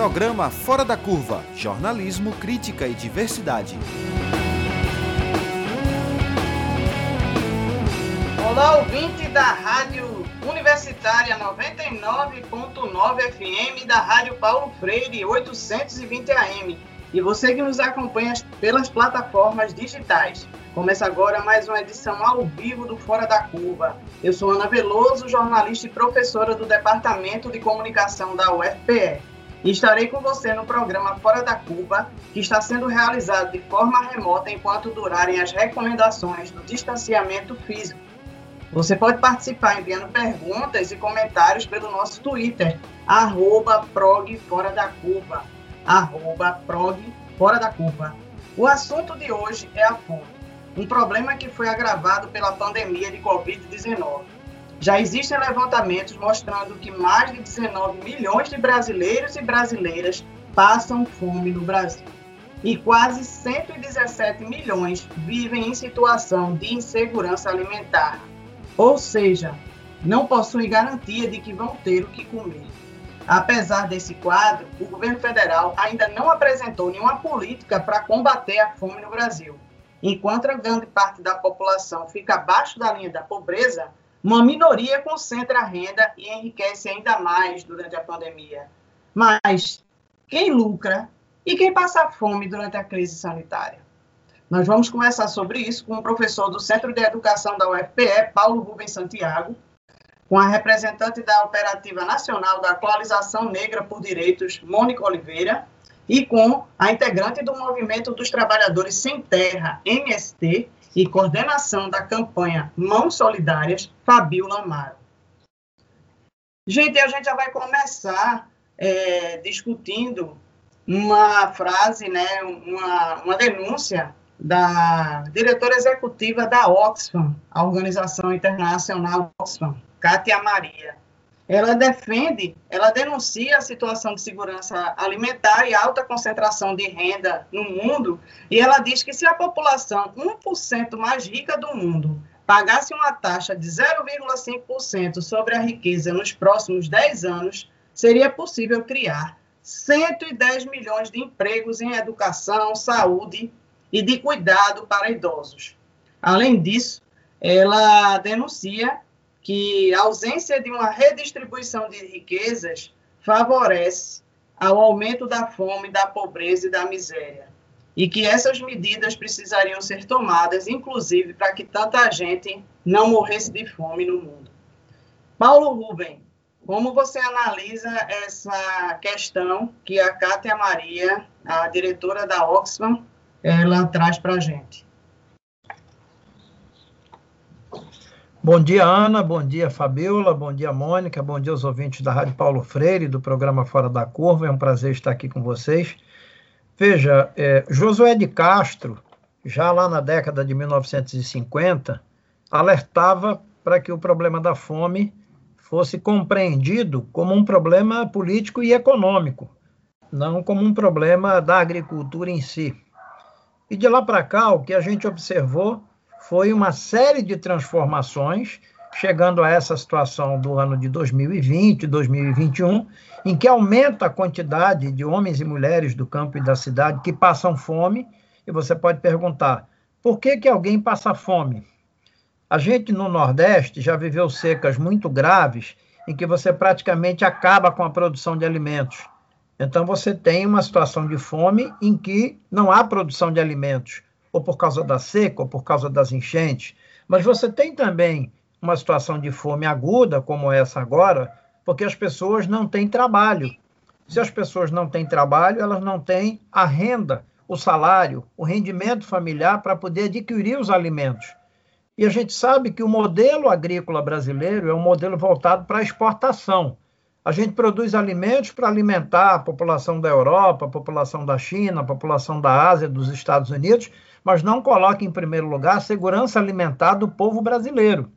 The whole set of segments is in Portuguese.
Programa Fora da Curva Jornalismo, Crítica e Diversidade. Olá, ouvinte da Rádio Universitária 99.9 FM da Rádio Paulo Freire 820 AM. E você que nos acompanha pelas plataformas digitais. Começa agora mais uma edição ao vivo do Fora da Curva. Eu sou Ana Veloso, jornalista e professora do Departamento de Comunicação da UFPE. E estarei com você no programa Fora da Curva, que está sendo realizado de forma remota enquanto durarem as recomendações do distanciamento físico. Você pode participar enviando perguntas e comentários pelo nosso Twitter, arroba Fora da Curva, arroba Fora da Curva. O assunto de hoje é a fome um problema que foi agravado pela pandemia de Covid-19. Já existem levantamentos mostrando que mais de 19 milhões de brasileiros e brasileiras passam fome no Brasil. E quase 117 milhões vivem em situação de insegurança alimentar. Ou seja, não possuem garantia de que vão ter o que comer. Apesar desse quadro, o governo federal ainda não apresentou nenhuma política para combater a fome no Brasil. Enquanto a grande parte da população fica abaixo da linha da pobreza, uma minoria concentra a renda e enriquece ainda mais durante a pandemia. Mas quem lucra e quem passa fome durante a crise sanitária? Nós vamos conversar sobre isso com o professor do Centro de Educação da UFPE, Paulo Rubens Santiago, com a representante da Operativa Nacional da Coalização Negra por Direitos, Mônica Oliveira, e com a integrante do Movimento dos Trabalhadores Sem Terra, MST, e coordenação da campanha Mãos Solidárias, Fabiola Amaro. Gente, a gente já vai começar é, discutindo uma frase, né, uma, uma denúncia da diretora executiva da Oxfam, a Organização Internacional Oxfam, Kátia Maria. Ela defende, ela denuncia a situação de segurança alimentar e alta concentração de renda no mundo, e ela diz que se a população 1% mais rica do mundo pagasse uma taxa de 0,5% sobre a riqueza nos próximos 10 anos, seria possível criar 110 milhões de empregos em educação, saúde e de cuidado para idosos. Além disso, ela denuncia que a ausência de uma redistribuição de riquezas favorece ao aumento da fome, da pobreza e da miséria. E que essas medidas precisariam ser tomadas, inclusive, para que tanta gente não morresse de fome no mundo. Paulo Rubem, como você analisa essa questão que a Cátia Maria, a diretora da Oxfam, ela traz para a gente? Bom dia, Ana. Bom dia, Fabiola. Bom dia, Mônica. Bom dia aos ouvintes da Rádio Paulo Freire, do programa Fora da Curva. É um prazer estar aqui com vocês. Veja, é, Josué de Castro, já lá na década de 1950, alertava para que o problema da fome fosse compreendido como um problema político e econômico, não como um problema da agricultura em si. E de lá para cá, o que a gente observou foi uma série de transformações, chegando a essa situação do ano de 2020, 2021, em que aumenta a quantidade de homens e mulheres do campo e da cidade que passam fome, e você pode perguntar, por que, que alguém passa fome? A gente no Nordeste já viveu secas muito graves, em que você praticamente acaba com a produção de alimentos. Então você tem uma situação de fome em que não há produção de alimentos ou por causa da seca, ou por causa das enchentes, mas você tem também uma situação de fome aguda, como essa agora, porque as pessoas não têm trabalho. Se as pessoas não têm trabalho, elas não têm a renda, o salário, o rendimento familiar para poder adquirir os alimentos. E a gente sabe que o modelo agrícola brasileiro é um modelo voltado para a exportação. A gente produz alimentos para alimentar a população da Europa, a população da China, a população da Ásia, dos Estados Unidos, mas não coloca em primeiro lugar a segurança alimentar do povo brasileiro.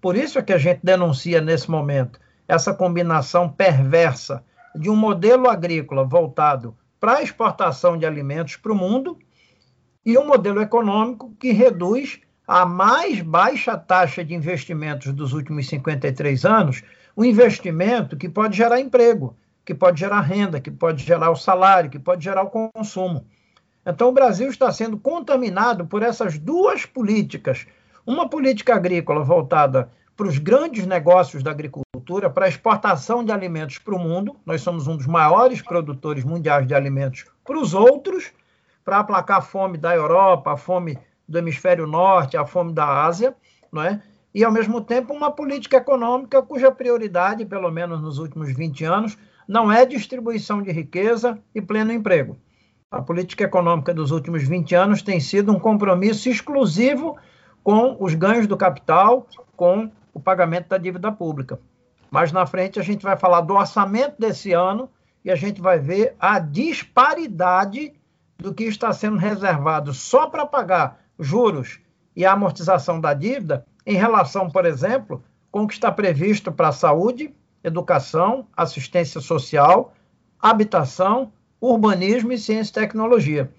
Por isso é que a gente denuncia nesse momento essa combinação perversa de um modelo agrícola voltado para a exportação de alimentos para o mundo e um modelo econômico que reduz a mais baixa taxa de investimentos dos últimos 53 anos, o um investimento que pode gerar emprego, que pode gerar renda, que pode gerar o salário, que pode gerar o consumo. Então, o Brasil está sendo contaminado por essas duas políticas. Uma política agrícola voltada para os grandes negócios da agricultura, para a exportação de alimentos para o mundo. Nós somos um dos maiores produtores mundiais de alimentos para os outros, para aplacar a fome da Europa, a fome do hemisfério norte, a fome da Ásia, não é? E, ao mesmo tempo, uma política econômica cuja prioridade, pelo menos nos últimos 20 anos, não é distribuição de riqueza e pleno emprego. A política econômica dos últimos 20 anos tem sido um compromisso exclusivo com os ganhos do capital, com o pagamento da dívida pública. Mas na frente a gente vai falar do orçamento desse ano e a gente vai ver a disparidade do que está sendo reservado só para pagar juros e a amortização da dívida em relação, por exemplo, com o que está previsto para saúde, educação, assistência social, habitação, urbanismo e ciência e tecnologia.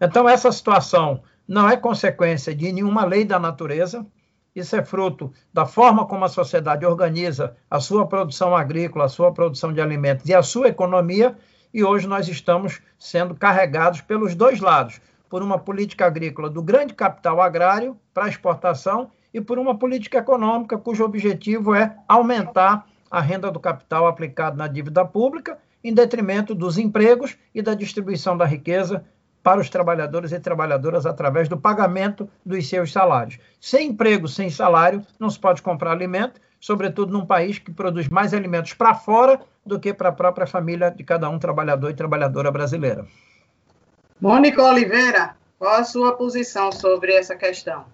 Então, essa situação não é consequência de nenhuma lei da natureza, isso é fruto da forma como a sociedade organiza a sua produção agrícola, a sua produção de alimentos e a sua economia, e hoje nós estamos sendo carregados pelos dois lados por uma política agrícola do grande capital agrário para exportação e por uma política econômica cujo objetivo é aumentar a renda do capital aplicado na dívida pública, em detrimento dos empregos e da distribuição da riqueza para os trabalhadores e trabalhadoras através do pagamento dos seus salários. Sem emprego, sem salário, não se pode comprar alimento, sobretudo num país que produz mais alimentos para fora do que para a própria família de cada um trabalhador e trabalhadora brasileira. Mônica Oliveira, qual a sua posição sobre essa questão?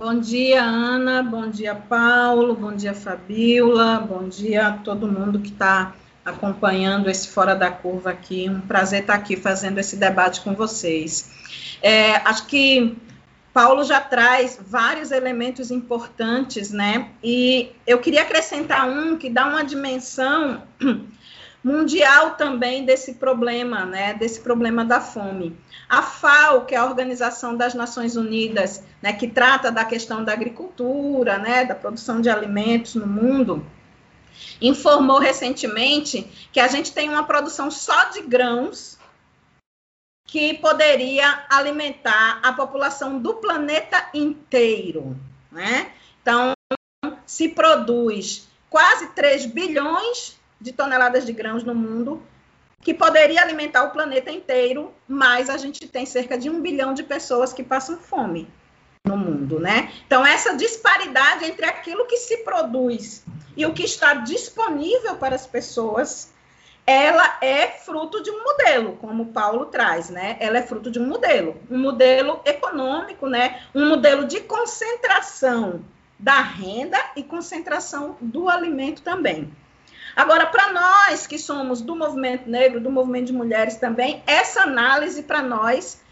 Bom dia, Ana. Bom dia, Paulo. Bom dia, Fabiola. Bom dia a todo mundo que está acompanhando esse Fora da Curva aqui. Um prazer estar aqui fazendo esse debate com vocês. É, acho que Paulo já traz vários elementos importantes, né? E eu queria acrescentar um que dá uma dimensão mundial também desse problema, né? Desse problema da fome. A FAO, que é a Organização das Nações Unidas, né, que trata da questão da agricultura, né, da produção de alimentos no mundo, informou recentemente que a gente tem uma produção só de grãos que poderia alimentar a população do planeta inteiro, né? Então, se produz quase 3 bilhões de toneladas de grãos no mundo que poderia alimentar o planeta inteiro, mas a gente tem cerca de um bilhão de pessoas que passam fome no mundo, né? Então, essa disparidade entre aquilo que se produz e o que está disponível para as pessoas, ela é fruto de um modelo, como o Paulo traz, né? Ela é fruto de um modelo, um modelo econômico, né? Um modelo de concentração da renda e concentração do alimento também. Agora, para nós que somos do movimento negro, do movimento de mulheres também, essa análise para nós,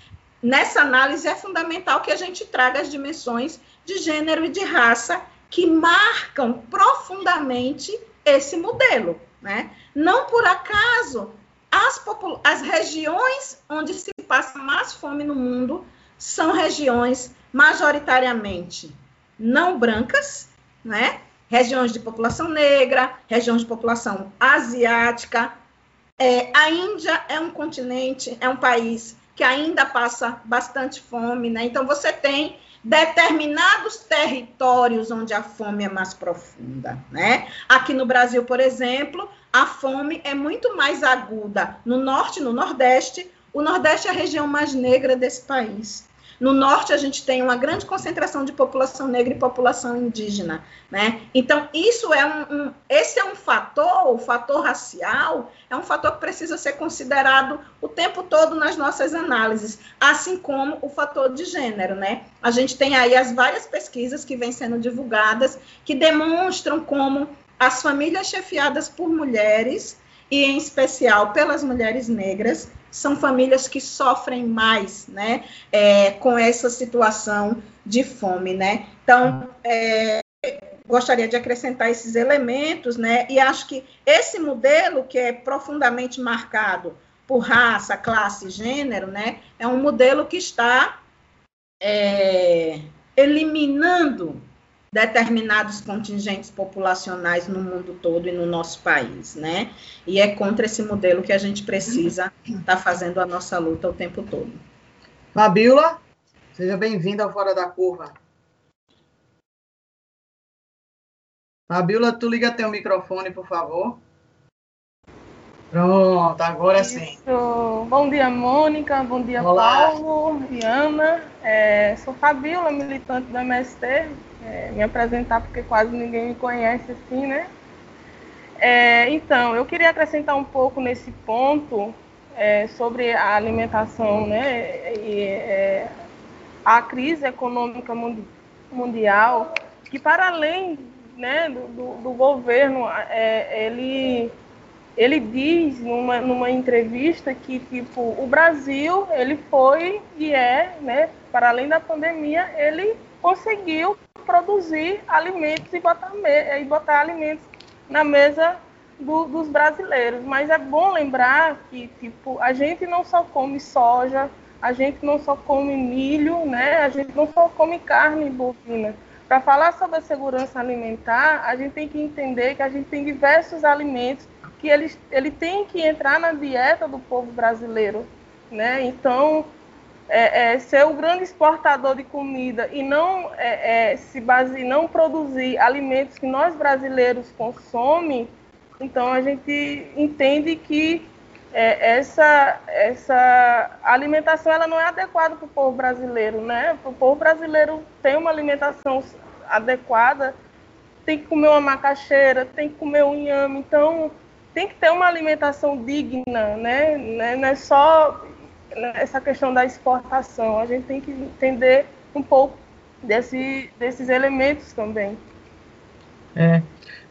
nessa análise é fundamental que a gente traga as dimensões de gênero e de raça que marcam profundamente esse modelo, né? Não por acaso as, as regiões onde se passa mais fome no mundo são regiões majoritariamente não brancas, né? Regiões de população negra, regiões de população asiática. É, a Índia é um continente, é um país que ainda passa bastante fome, né? Então você tem determinados territórios onde a fome é mais profunda, né? Aqui no Brasil, por exemplo, a fome é muito mais aguda no norte, no nordeste. O nordeste é a região mais negra desse país. No norte, a gente tem uma grande concentração de população negra e população indígena, né? Então, isso é um, um, esse é um fator, o fator racial, é um fator que precisa ser considerado o tempo todo nas nossas análises, assim como o fator de gênero, né? A gente tem aí as várias pesquisas que vêm sendo divulgadas que demonstram como as famílias chefiadas por mulheres, e em especial pelas mulheres negras, são famílias que sofrem mais, né, é, com essa situação de fome, né. Então, é, gostaria de acrescentar esses elementos, né, e acho que esse modelo que é profundamente marcado por raça, classe, gênero, né, é um modelo que está é, eliminando determinados contingentes populacionais no mundo todo e no nosso país, né? E é contra esse modelo que a gente precisa estar tá fazendo a nossa luta o tempo todo. Fabiola, seja bem-vinda ao Fora da Curva. Fabiola, tu liga teu microfone, por favor. Pronto, agora Isso. sim. Bom dia, Mônica. Bom dia, Olá. Paulo e Ana. É, sou Fabiola, militante do MST. É, me apresentar porque quase ninguém me conhece assim, né? É, então, eu queria acrescentar um pouco nesse ponto é, sobre a alimentação, né? E, é, a crise econômica mundial, que para além né, do, do, do governo, é, ele ele diz numa, numa entrevista que tipo o Brasil ele foi e é né para além da pandemia ele conseguiu produzir alimentos e botar, e botar alimentos na mesa do, dos brasileiros. Mas é bom lembrar que tipo a gente não só come soja a gente não só come milho né? A gente não só come carne bovina. Para falar sobre a segurança alimentar a gente tem que entender que a gente tem diversos alimentos que ele, ele tem que entrar na dieta do povo brasileiro, né? Então, é, é, ser o grande exportador de comida e não é, é se base, não produzir alimentos que nós brasileiros consomem, então a gente entende que é, essa, essa alimentação ela não é adequada para o povo brasileiro, né? O povo brasileiro tem uma alimentação adequada, tem que comer uma macaxeira, tem que comer um inhame, então tem que ter uma alimentação digna, né? né? Não é só essa questão da exportação. A gente tem que entender um pouco desse, desses elementos também. É.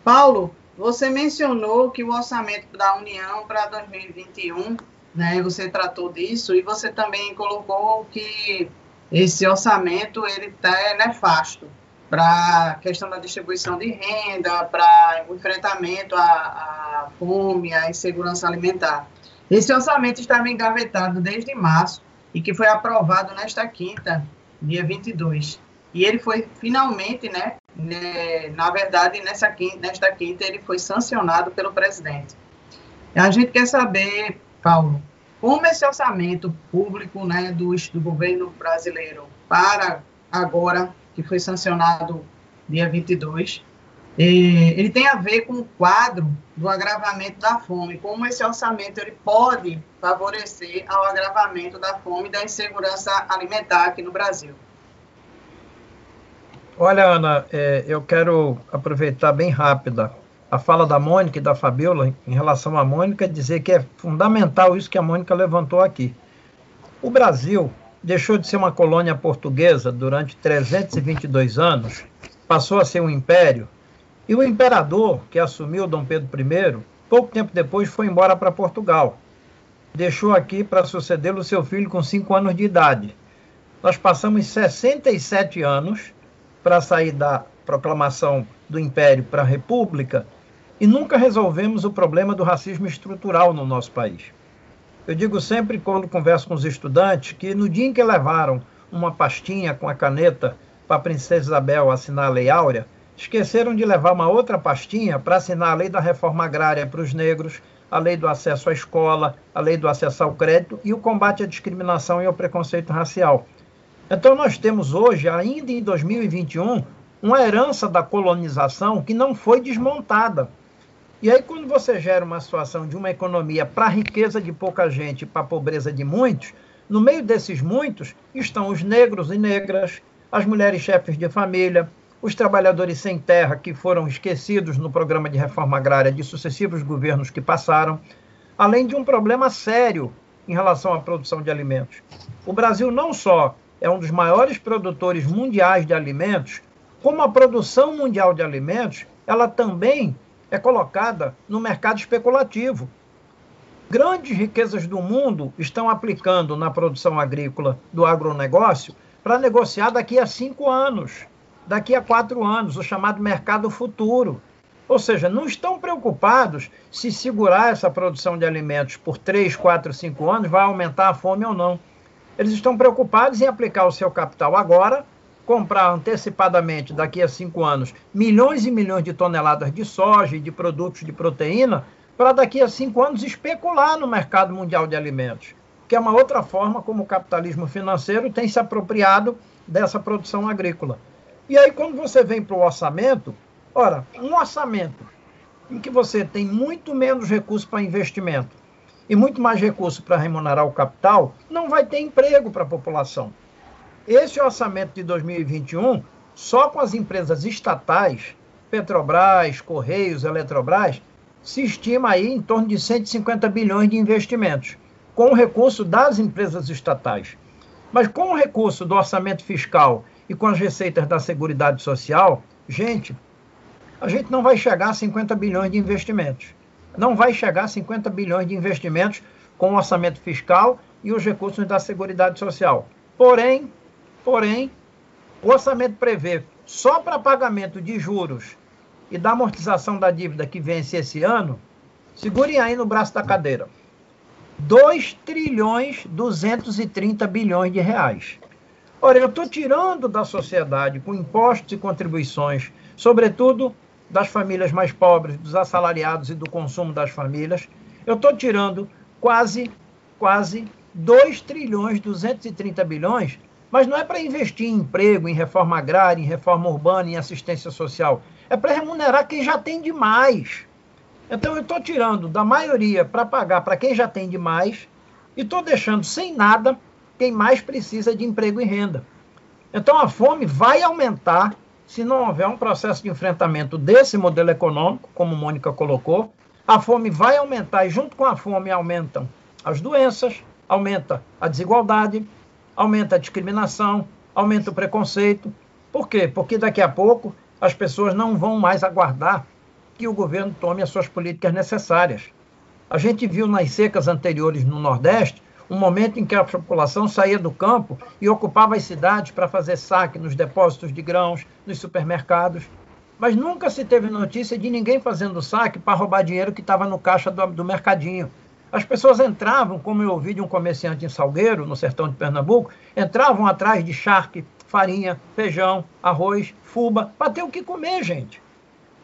Paulo, você mencionou que o orçamento da União para 2021, né? Você tratou disso e você também colocou que esse orçamento ele tá é nefasto para a questão da distribuição de renda, para o enfrentamento à, à fome, à insegurança alimentar. Esse orçamento estava engavetado desde março e que foi aprovado nesta quinta, dia 22. E ele foi finalmente, né, né na verdade, nessa quinta, nesta quinta, ele foi sancionado pelo presidente. A gente quer saber, Paulo, como esse orçamento público né, do, do governo brasileiro para agora que foi sancionado dia 22, ele tem a ver com o quadro do agravamento da fome, como esse orçamento ele pode favorecer ao agravamento da fome e da insegurança alimentar aqui no Brasil. Olha, Ana, é, eu quero aproveitar bem rápida a fala da Mônica e da Fabiola em relação à Mônica, dizer que é fundamental isso que a Mônica levantou aqui. O Brasil deixou de ser uma colônia portuguesa durante 322 anos, passou a ser um império, e o imperador que assumiu, Dom Pedro I, pouco tempo depois foi embora para Portugal. Deixou aqui para sucedê-lo seu filho com 5 anos de idade. Nós passamos 67 anos para sair da proclamação do império para a república e nunca resolvemos o problema do racismo estrutural no nosso país. Eu digo sempre, quando converso com os estudantes, que no dia em que levaram uma pastinha com a caneta para a Princesa Isabel assinar a Lei Áurea, esqueceram de levar uma outra pastinha para assinar a Lei da Reforma Agrária para os negros, a Lei do Acesso à Escola, a Lei do Acesso ao Crédito e o combate à discriminação e ao preconceito racial. Então, nós temos hoje, ainda em 2021, uma herança da colonização que não foi desmontada. E aí, quando você gera uma situação de uma economia para a riqueza de pouca gente para a pobreza de muitos, no meio desses muitos estão os negros e negras, as mulheres chefes de família, os trabalhadores sem terra que foram esquecidos no programa de reforma agrária de sucessivos governos que passaram, além de um problema sério em relação à produção de alimentos. O Brasil não só é um dos maiores produtores mundiais de alimentos, como a produção mundial de alimentos, ela também é colocada no mercado especulativo. Grandes riquezas do mundo estão aplicando na produção agrícola do agronegócio para negociar daqui a cinco anos, daqui a quatro anos, o chamado mercado futuro. Ou seja, não estão preocupados se segurar essa produção de alimentos por três, quatro, cinco anos vai aumentar a fome ou não. Eles estão preocupados em aplicar o seu capital agora comprar antecipadamente, daqui a cinco anos, milhões e milhões de toneladas de soja e de produtos de proteína, para daqui a cinco anos especular no mercado mundial de alimentos, que é uma outra forma como o capitalismo financeiro tem se apropriado dessa produção agrícola. E aí, quando você vem para o orçamento, ora, um orçamento em que você tem muito menos recursos para investimento e muito mais recursos para remunerar o capital, não vai ter emprego para a população. Esse orçamento de 2021, só com as empresas estatais, Petrobras, Correios, Eletrobras, se estima aí em torno de 150 bilhões de investimentos, com o recurso das empresas estatais. Mas com o recurso do orçamento fiscal e com as receitas da Seguridade Social, gente, a gente não vai chegar a 50 bilhões de investimentos. Não vai chegar a 50 bilhões de investimentos com o orçamento fiscal e os recursos da Seguridade Social. Porém, Porém, o orçamento prevê só para pagamento de juros e da amortização da dívida que vence esse ano, segurem aí no braço da cadeira. 2 trilhões 230 bilhões de reais. Ora, eu estou tirando da sociedade com impostos e contribuições, sobretudo das famílias mais pobres, dos assalariados e do consumo das famílias, eu estou tirando quase, quase 2 trilhões 230 bilhões mas não é para investir em emprego, em reforma agrária, em reforma urbana, em assistência social. É para remunerar quem já tem demais. Então eu estou tirando da maioria para pagar para quem já tem demais e estou deixando sem nada quem mais precisa de emprego e renda. Então a fome vai aumentar se não houver um processo de enfrentamento desse modelo econômico, como Mônica colocou. A fome vai aumentar e junto com a fome aumentam as doenças, aumenta a desigualdade, aumenta a discriminação, aumenta o preconceito. Por quê? Porque daqui a pouco as pessoas não vão mais aguardar que o governo tome as suas políticas necessárias. A gente viu nas secas anteriores no Nordeste um momento em que a população saía do campo e ocupava as cidades para fazer saque nos depósitos de grãos, nos supermercados. Mas nunca se teve notícia de ninguém fazendo saque para roubar dinheiro que estava no caixa do, do mercadinho. As pessoas entravam, como eu ouvi de um comerciante em Salgueiro, no sertão de Pernambuco, entravam atrás de charque, farinha, feijão, arroz, fuba, para ter o que comer, gente.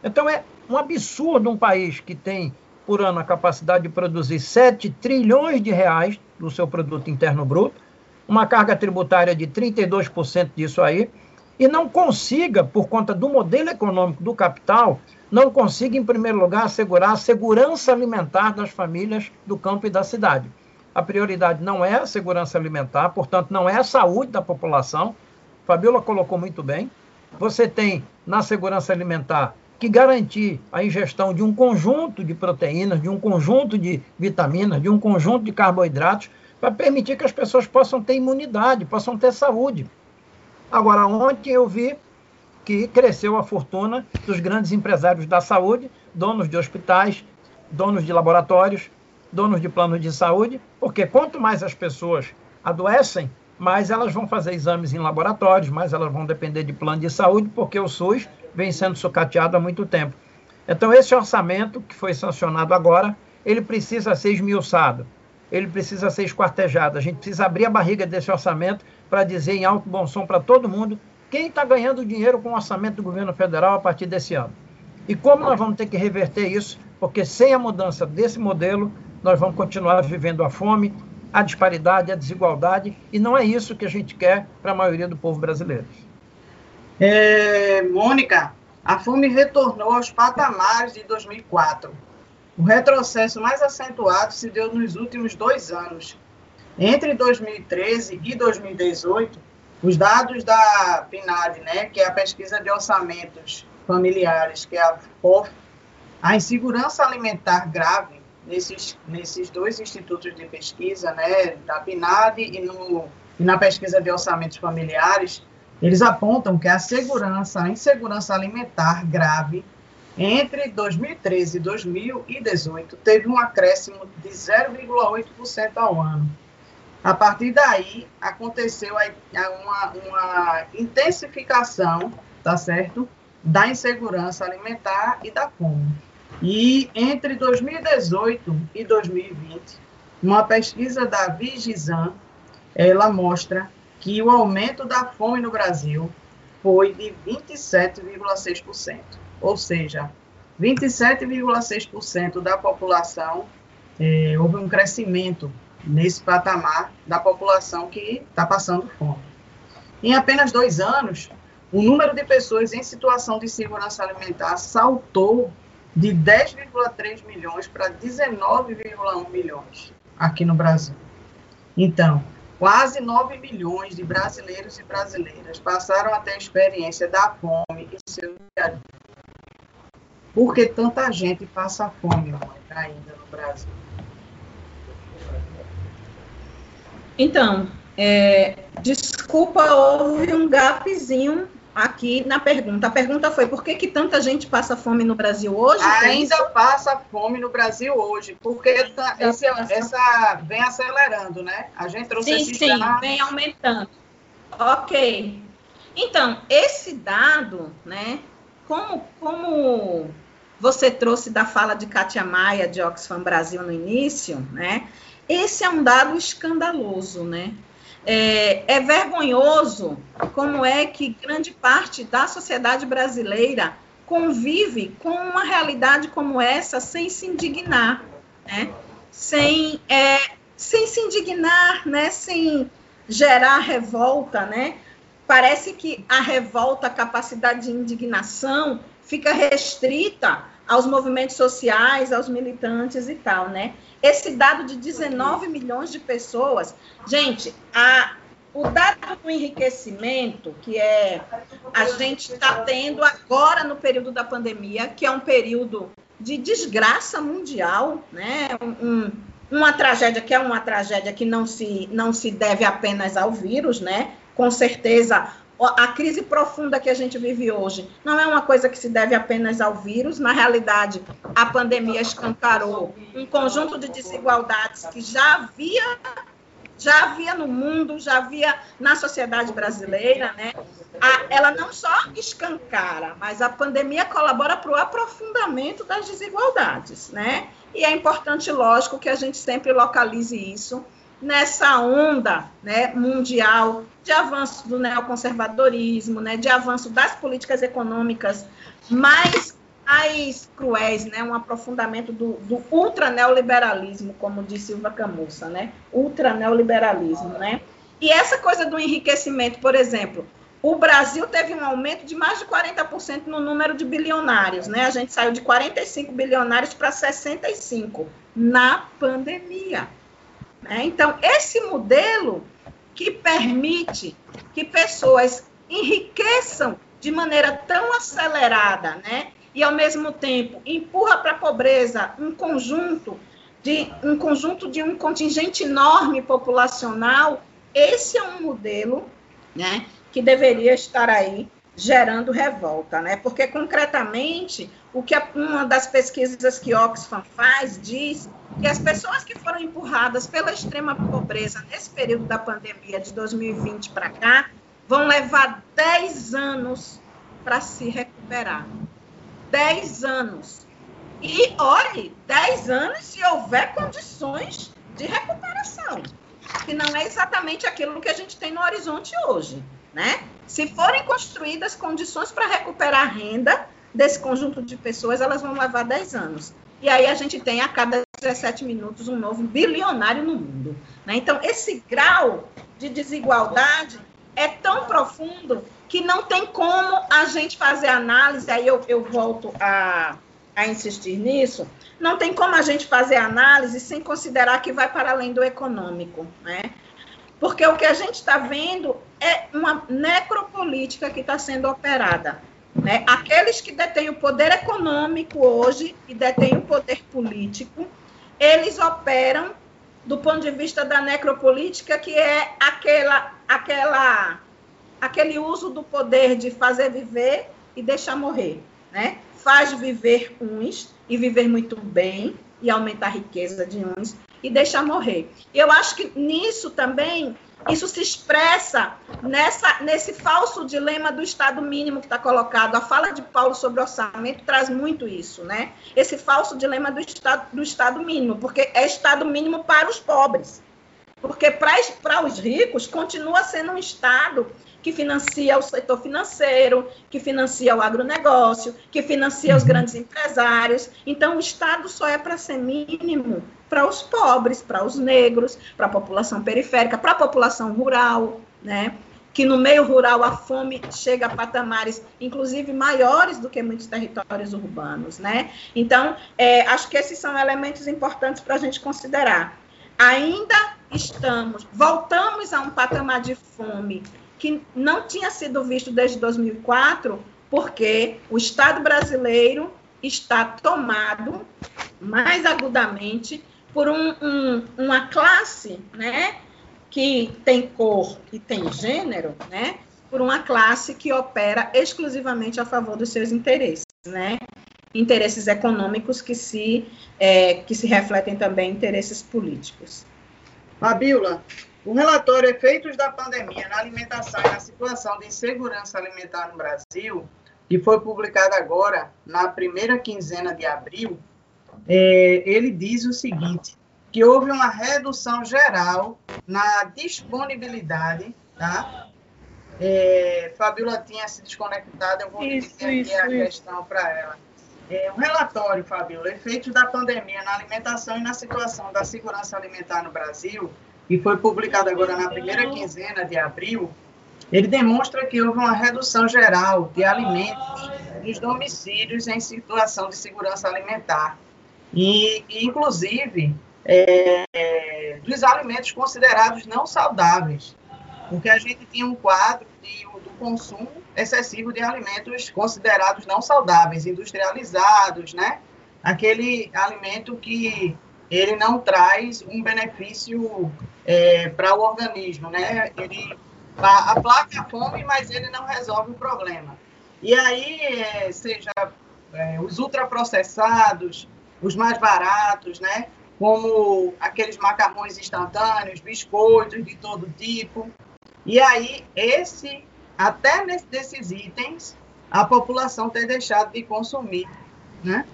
Então é um absurdo um país que tem por ano a capacidade de produzir 7 trilhões de reais do seu produto interno bruto, uma carga tributária de 32% disso aí, e não consiga, por conta do modelo econômico do capital, não consiga, em primeiro lugar, assegurar a segurança alimentar das famílias do campo e da cidade. A prioridade não é a segurança alimentar, portanto, não é a saúde da população. Fabiola colocou muito bem. Você tem, na segurança alimentar, que garantir a ingestão de um conjunto de proteínas, de um conjunto de vitaminas, de um conjunto de carboidratos, para permitir que as pessoas possam ter imunidade, possam ter saúde. Agora, ontem eu vi que cresceu a fortuna dos grandes empresários da saúde, donos de hospitais, donos de laboratórios, donos de planos de saúde, porque quanto mais as pessoas adoecem, mais elas vão fazer exames em laboratórios, mais elas vão depender de plano de saúde, porque o SUS vem sendo sucateado há muito tempo. Então, esse orçamento que foi sancionado agora, ele precisa ser esmiuçado, ele precisa ser esquartejado. A gente precisa abrir a barriga desse orçamento para dizer em alto bom som para todo mundo quem está ganhando dinheiro com o orçamento do governo federal a partir desse ano. E como nós vamos ter que reverter isso, porque sem a mudança desse modelo, nós vamos continuar vivendo a fome, a disparidade, a desigualdade, e não é isso que a gente quer para a maioria do povo brasileiro. É, Mônica, a fome retornou aos patamares de 2004. O retrocesso mais acentuado se deu nos últimos dois anos. Entre 2013 e 2018, os dados da PNAD, né, que é a pesquisa de orçamentos familiares, que é a POF, a insegurança alimentar grave nesses, nesses dois institutos de pesquisa, né, da PNAD e, no, e na pesquisa de orçamentos familiares, eles apontam que a segurança, a insegurança alimentar grave entre 2013 e 2018 teve um acréscimo de 0,8% ao ano. A partir daí, aconteceu uma, uma intensificação, tá certo? Da insegurança alimentar e da fome. E entre 2018 e 2020, uma pesquisa da Vigizan, ela mostra que o aumento da fome no Brasil foi de 27,6%. Ou seja, 27,6% da população é, houve um crescimento nesse patamar da população que está passando fome. Em apenas dois anos, o número de pessoas em situação de segurança alimentar saltou de 10,3 milhões para 19,1 milhões aqui no Brasil. Então, quase 9 milhões de brasileiros e brasileiras passaram a ter a experiência da fome em seu dia a dia. Por que tanta gente passa fome ainda no Brasil? Então, é, desculpa, houve um gapzinho aqui na pergunta. A pergunta foi: por que, que tanta gente passa fome no Brasil hoje? Ainda passa fome no Brasil hoje, porque essa, esse, essa vem acelerando, né? A gente trouxe sim, sim, já... vem aumentando. Ok. Então, esse dado, né? Como, como você trouxe da fala de Kátia Maia, de Oxfam Brasil, no início, né? Esse é um dado escandaloso, né? É, é, vergonhoso como é que grande parte da sociedade brasileira convive com uma realidade como essa sem se indignar, né? sem, é, sem se indignar, né? sem gerar revolta. Né? Parece que a revolta, a capacidade de indignação fica restrita aos movimentos sociais, aos militantes e tal, né? Esse dado de 19 milhões de pessoas, gente, a, o dado do enriquecimento, que é a gente está tendo agora no período da pandemia, que é um período de desgraça mundial, né? Um, uma tragédia que é uma tragédia que não se, não se deve apenas ao vírus, né? Com certeza a crise profunda que a gente vive hoje não é uma coisa que se deve apenas ao vírus, na realidade, a pandemia escancarou um conjunto de desigualdades que já havia já havia no mundo, já havia na sociedade brasileira, né? A, ela não só escancara, mas a pandemia colabora para o aprofundamento das desigualdades, né? E é importante, lógico, que a gente sempre localize isso nessa onda né, mundial de avanço do neoconservadorismo, né, de avanço das políticas econômicas mais, mais cruéis, né, um aprofundamento do, do ultra-neoliberalismo, como disse Silva Camussa, né, ultra-neoliberalismo. Né? E essa coisa do enriquecimento, por exemplo, o Brasil teve um aumento de mais de 40% no número de bilionários, né? A gente saiu de 45 bilionários para 65 na pandemia. Né? Então, esse modelo que permite que pessoas enriqueçam de maneira tão acelerada, né? E ao mesmo tempo empurra para a pobreza um conjunto de um conjunto de um contingente enorme populacional. Esse é um modelo, né? Que deveria estar aí gerando revolta, né? Porque concretamente o que uma das pesquisas que Oxfam faz diz que as pessoas que foram empurradas pela extrema pobreza nesse período da pandemia de 2020 para cá vão levar 10 anos para se recuperar. 10 anos. E olhe, 10 anos se houver condições de recuperação, que não é exatamente aquilo que a gente tem no horizonte hoje, né? Se forem construídas condições para recuperar a renda desse conjunto de pessoas, elas vão levar 10 anos. E aí a gente tem a cada 17 minutos um novo bilionário no mundo. Né? Então, esse grau de desigualdade é tão profundo que não tem como a gente fazer análise, aí eu, eu volto a, a insistir nisso, não tem como a gente fazer análise sem considerar que vai para além do econômico, né? Porque o que a gente está vendo é uma necropolítica que está sendo operada. Né? Aqueles que detêm o poder econômico hoje e detêm o poder político, eles operam do ponto de vista da necropolítica, que é aquela, aquela, aquele uso do poder de fazer viver e deixar morrer. Né? Faz viver uns e viver muito bem e aumentar a riqueza de uns e deixar morrer. Eu acho que nisso também isso se expressa nessa, nesse falso dilema do Estado mínimo que está colocado. A fala de Paulo sobre orçamento traz muito isso, né? Esse falso dilema do Estado, do estado mínimo, porque é Estado mínimo para os pobres. Porque para os ricos continua sendo um Estado que financia o setor financeiro, que financia o agronegócio, que financia os uhum. grandes empresários. Então, o Estado só é para ser mínimo para os pobres, para os negros, para a população periférica, para a população rural, né? que no meio rural a fome chega a patamares, inclusive maiores do que muitos territórios urbanos, né? Então, é, acho que esses são elementos importantes para a gente considerar. Ainda estamos, voltamos a um patamar de fome que não tinha sido visto desde 2004, porque o Estado brasileiro está tomado mais agudamente por um, um, uma classe, né, que tem cor e tem gênero, né, por uma classe que opera exclusivamente a favor dos seus interesses, né, interesses econômicos que se é, que se refletem também interesses políticos. Fabiola, o relatório Efeitos da Pandemia na Alimentação e na Situação de Insegurança Alimentar no Brasil, que foi publicado agora na primeira quinzena de abril, é, ele diz o seguinte, que houve uma redução geral na disponibilidade, tá? É, Fabiola tinha se desconectado, eu vou isso, dizer isso, aqui a questão para ela. É, o relatório, Fabiola, Efeitos da Pandemia na Alimentação e na Situação da Segurança Alimentar no Brasil, que foi publicado agora na primeira quinzena de abril, ele demonstra que houve uma redução geral de alimentos nos domicílios em situação de segurança alimentar. E, inclusive, é, dos alimentos considerados não saudáveis, porque a gente tinha um quadro de, do consumo excessivo de alimentos considerados não saudáveis, industrializados, né? Aquele alimento que ele não traz um benefício é, para o organismo, né? Ele aplaca a fome, mas ele não resolve o problema. E aí, é, seja é, os ultraprocessados, os mais baratos, né? Como aqueles macarrões instantâneos, biscoitos de todo tipo. E aí, esse, até nesses itens, a população tem deixado de consumir, né?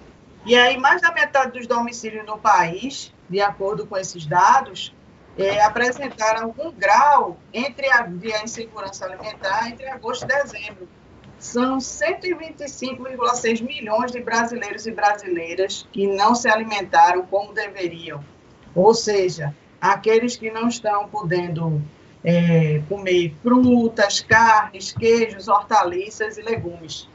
E aí, mais da metade dos domicílios no país, de acordo com esses dados, é, apresentaram algum grau entre a, de insegurança alimentar entre agosto e dezembro. São 125,6 milhões de brasileiros e brasileiras que não se alimentaram como deveriam. Ou seja, aqueles que não estão podendo é, comer frutas, carnes, queijos, hortaliças e legumes.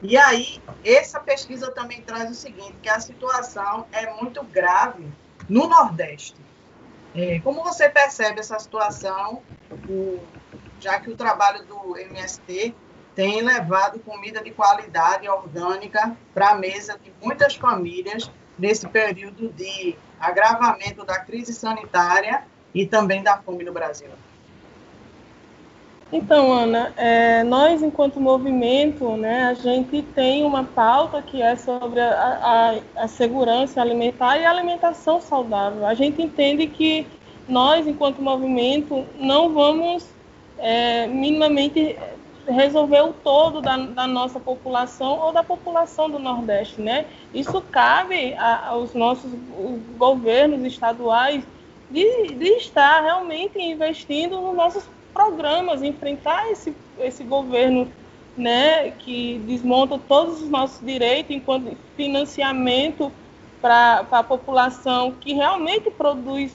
E aí, essa pesquisa também traz o seguinte, que a situação é muito grave no Nordeste. É, como você percebe essa situação, o, já que o trabalho do MST tem levado comida de qualidade orgânica para a mesa de muitas famílias nesse período de agravamento da crise sanitária e também da fome no Brasil? Então, Ana, é, nós, enquanto movimento, né, a gente tem uma pauta que é sobre a, a, a, segurança alimentar e a alimentação saudável. A gente entende que nós, enquanto movimento, não vamos é, minimamente resolver o todo da, da, nossa população ou da população do Nordeste, né? Isso cabe a, aos nossos governos estaduais de, de estar realmente investindo nos nossos programas, enfrentar esse, esse governo né, que desmonta todos os nossos direitos enquanto financiamento para a população que realmente produz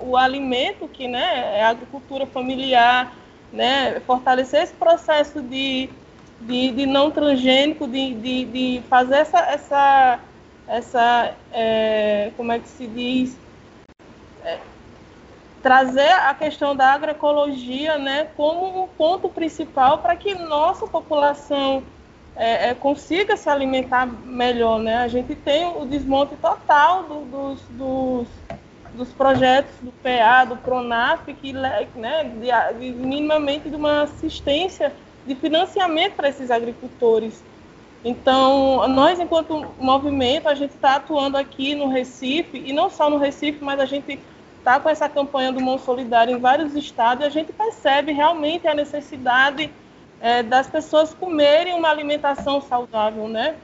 o alimento, que né, é a agricultura familiar, né, fortalecer esse processo de, de, de não transgênico, de, de, de, fazer essa, essa, essa é, como é que se diz, é, trazer a questão da agroecologia né, como um ponto principal para que nossa população é, é, consiga se alimentar melhor. Né? A gente tem o desmonte total do, dos, dos, dos, projetos do PA, do PRONAF, que, né, de, de, minimamente de uma assistência de financiamento para esses agricultores. Então, nós, enquanto movimento, a gente está atuando aqui no Recife, e não só no Recife, mas a gente está com essa campanha do Mão Solidário em vários estados e a gente percebe realmente a necessidade é, das pessoas comerem uma alimentação saudável, né?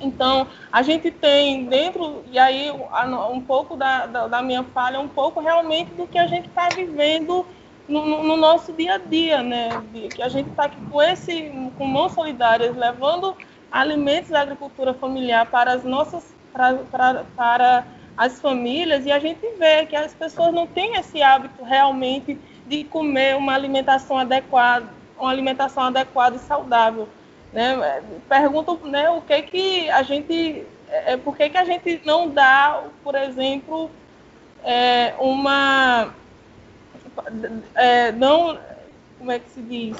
Então, a gente tem dentro, e aí um pouco da, da, da minha falha, um pouco realmente do que a gente está vivendo no, no, nosso dia a dia, né? Que a gente está aqui com esse, com mãos solidárias, levando alimentos da agricultura familiar para as nossas, para, para as famílias, e a gente vê que as pessoas não têm esse hábito realmente de comer uma alimentação adequada, uma alimentação adequada e saudável. Né? Pergunto né, o que que a gente, é, por que, que a gente não dá, por exemplo, é, uma, é, não, como é que se diz?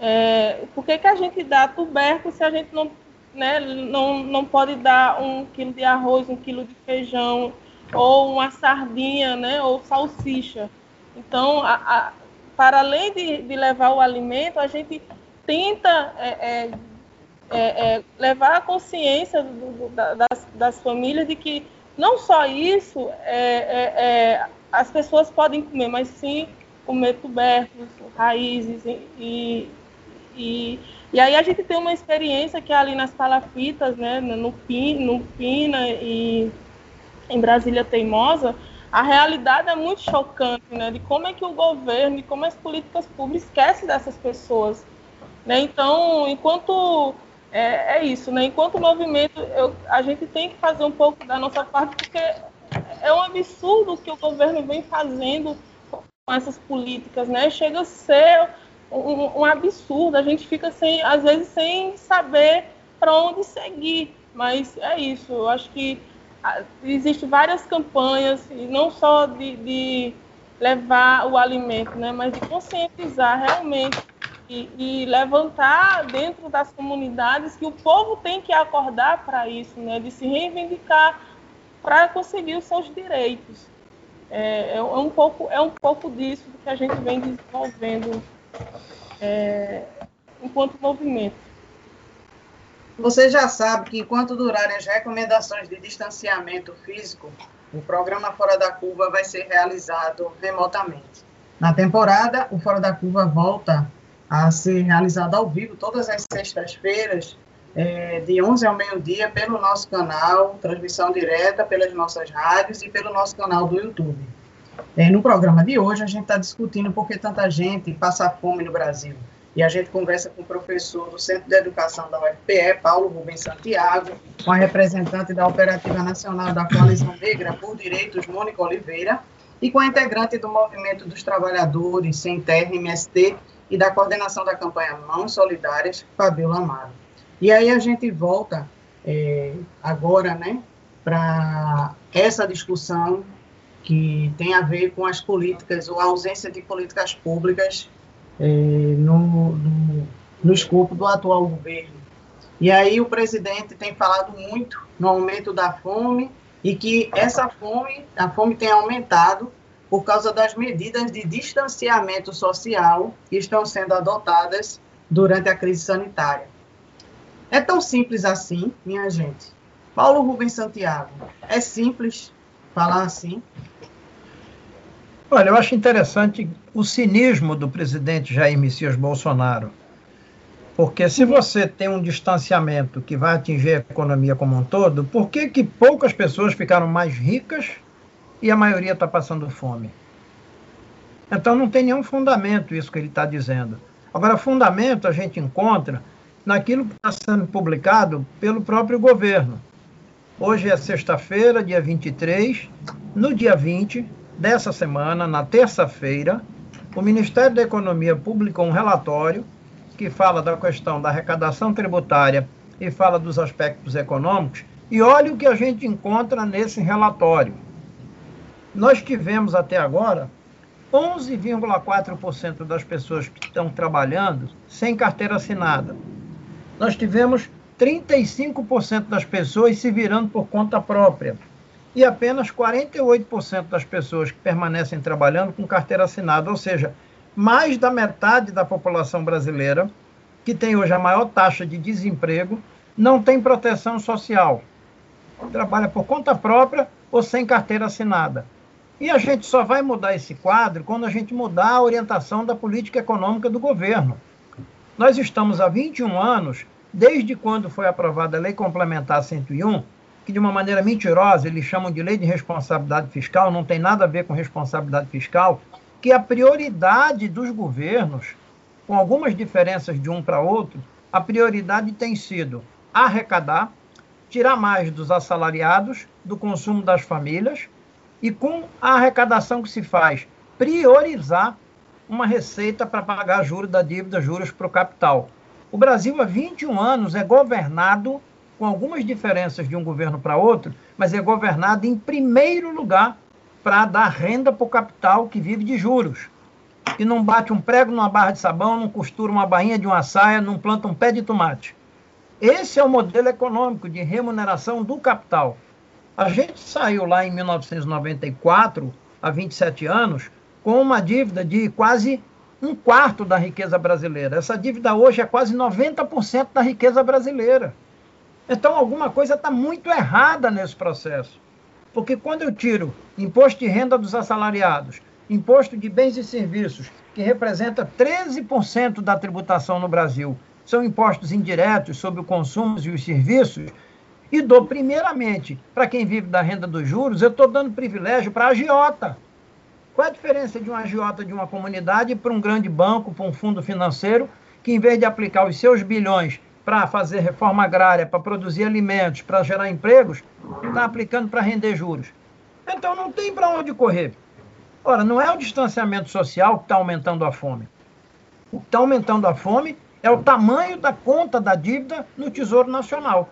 É, por que, que a gente dá tubérculo se a gente não, né, não, não pode dar um quilo de arroz, um quilo de feijão, ou uma sardinha, né, ou salsicha? Então, a, a, para além de, de, levar o alimento, a gente tenta é, é, é, é levar a consciência do, das, das, famílias de que não só isso é, as pessoas podem comer, mas sim comer tubérculos, raízes e, e, e aí a gente tem uma experiência que é ali nas palafitas, né, no, Pina, no Pina e em Brasília Teimosa, a realidade é muito chocante, né, de como é que o governo e como as políticas públicas esquecem dessas pessoas. Né? Então, enquanto é, é isso, né? Enquanto movimento, eu, a gente tem que fazer um pouco da nossa parte, porque é um absurdo o que o governo vem fazendo com essas políticas, né? Chega a ser um, um absurdo. A gente fica sem, às vezes, sem saber para onde seguir. Mas é isso. Eu acho que existem várias campanhas, e não só de, de, levar o alimento, né, mas de conscientizar realmente e, levantar dentro das comunidades que o povo tem que acordar para isso, né, de se reivindicar para conseguir os seus direitos. É, é, um pouco, é um pouco disso que a gente vem desenvolvendo é, enquanto movimento. Você já sabe que enquanto durarem as recomendações de distanciamento físico, o programa Fora da Curva vai ser realizado remotamente. Na temporada, o Fora da Curva volta a ser realizado ao vivo todas as sextas-feiras, é, de 11 ao meio-dia, pelo nosso canal, transmissão direta pelas nossas rádios e pelo nosso canal do YouTube. É, no programa de hoje, a gente está discutindo por que tanta gente passa fome no Brasil. E a gente conversa com o professor do Centro de Educação da UFPE, Paulo Rubens Santiago, com a representante da Operativa Nacional da Coalizão Negra por Direitos, Mônica Oliveira, e com a integrante do Movimento dos Trabalhadores Sem Terra, MST, e da coordenação da campanha Mãos Solidárias, Fabiola Amaro. E aí a gente volta é, agora, né, para essa discussão que tem a ver com as políticas ou a ausência de políticas públicas é, no, no, no escopo do atual governo. E aí o presidente tem falado muito no aumento da fome e que essa fome, a fome tem aumentado por causa das medidas de distanciamento social que estão sendo adotadas durante a crise sanitária. É tão simples assim, minha gente. Paulo Rubens Santiago, é simples falar assim? Olha, eu acho interessante o cinismo do presidente Jair Messias Bolsonaro. Porque se você tem um distanciamento que vai atingir a economia como um todo, por que, que poucas pessoas ficaram mais ricas e a maioria está passando fome? Então não tem nenhum fundamento isso que ele está dizendo. Agora, fundamento a gente encontra naquilo que está sendo publicado pelo próprio governo. Hoje é sexta-feira, dia 23. No dia 20, dessa semana, na terça-feira, o Ministério da Economia publicou um relatório que fala da questão da arrecadação tributária e fala dos aspectos econômicos. E olha o que a gente encontra nesse relatório. Nós tivemos até agora 11,4% das pessoas que estão trabalhando sem carteira assinada. Nós tivemos 35% das pessoas se virando por conta própria e apenas 48% das pessoas que permanecem trabalhando com carteira assinada, ou seja, mais da metade da população brasileira, que tem hoje a maior taxa de desemprego, não tem proteção social. Trabalha por conta própria ou sem carteira assinada. E a gente só vai mudar esse quadro quando a gente mudar a orientação da política econômica do governo. Nós estamos há 21 anos desde quando foi aprovada a Lei Complementar 101, que de uma maneira mentirosa eles chamam de Lei de Responsabilidade Fiscal, não tem nada a ver com responsabilidade fiscal, que a prioridade dos governos, com algumas diferenças de um para outro, a prioridade tem sido arrecadar, tirar mais dos assalariados, do consumo das famílias, e com a arrecadação que se faz, priorizar uma receita para pagar juros da dívida, juros para o capital. O Brasil, há 21 anos, é governado, com algumas diferenças de um governo para outro, mas é governado em primeiro lugar para dar renda para o capital que vive de juros. E não bate um prego numa barra de sabão, não costura uma bainha de uma saia, não planta um pé de tomate. Esse é o modelo econômico de remuneração do capital. A gente saiu lá em 1994, há 27 anos, com uma dívida de quase um quarto da riqueza brasileira. Essa dívida hoje é quase 90% da riqueza brasileira. Então, alguma coisa está muito errada nesse processo. Porque quando eu tiro imposto de renda dos assalariados, imposto de bens e serviços, que representa 13% da tributação no Brasil, são impostos indiretos sobre o consumo e os serviços, e dou primeiramente para quem vive da renda dos juros, eu estou dando privilégio para a agiota. Qual é a diferença de um agiota de uma comunidade para um grande banco, para um fundo financeiro, que em vez de aplicar os seus bilhões para fazer reforma agrária, para produzir alimentos, para gerar empregos, está aplicando para render juros? Então não tem para onde correr. Ora, não é o distanciamento social que está aumentando a fome. O que está aumentando a fome é o tamanho da conta da dívida no Tesouro Nacional.